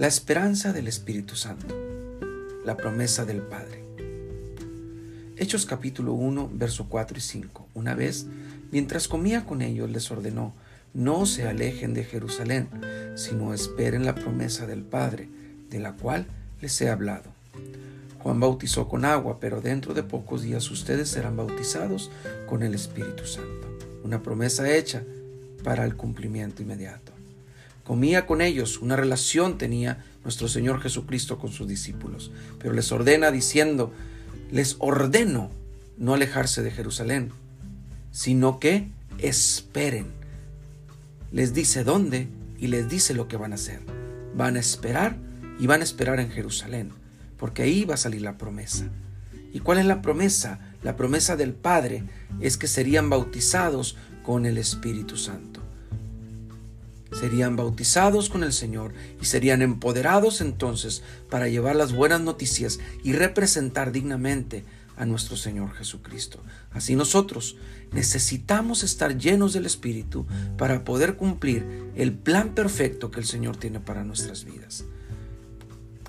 La esperanza del Espíritu Santo. La promesa del Padre. Hechos capítulo 1, verso 4 y 5. Una vez, mientras comía con ellos, les ordenó, no se alejen de Jerusalén, sino esperen la promesa del Padre, de la cual les he hablado. Juan bautizó con agua, pero dentro de pocos días ustedes serán bautizados con el Espíritu Santo. Una promesa hecha para el cumplimiento inmediato comía con ellos, una relación tenía nuestro Señor Jesucristo con sus discípulos, pero les ordena diciendo, les ordeno no alejarse de Jerusalén, sino que esperen. Les dice dónde y les dice lo que van a hacer. Van a esperar y van a esperar en Jerusalén, porque ahí va a salir la promesa. ¿Y cuál es la promesa? La promesa del Padre es que serían bautizados con el Espíritu Santo serían bautizados con el Señor y serían empoderados entonces para llevar las buenas noticias y representar dignamente a nuestro Señor Jesucristo. Así nosotros necesitamos estar llenos del Espíritu para poder cumplir el plan perfecto que el Señor tiene para nuestras vidas.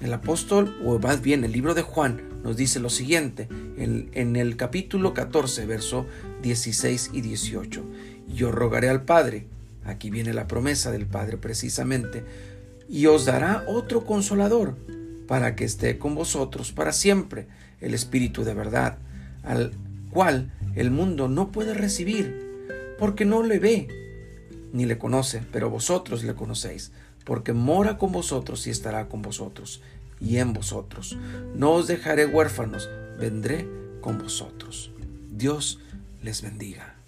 El apóstol, o más bien el libro de Juan, nos dice lo siguiente en, el capítulo 14, verso 16 y 18. Yo rogaré al Padre Aquí viene la promesa del Padre precisamente. Y os dará otro consolador para que esté con vosotros para siempre, el Espíritu de verdad, al cual el mundo no puede recibir, porque no le ve ni le conoce, pero vosotros le conocéis, porque mora con vosotros y estará con vosotros y en vosotros. No os dejaré huérfanos, vendré con vosotros. Dios les bendiga.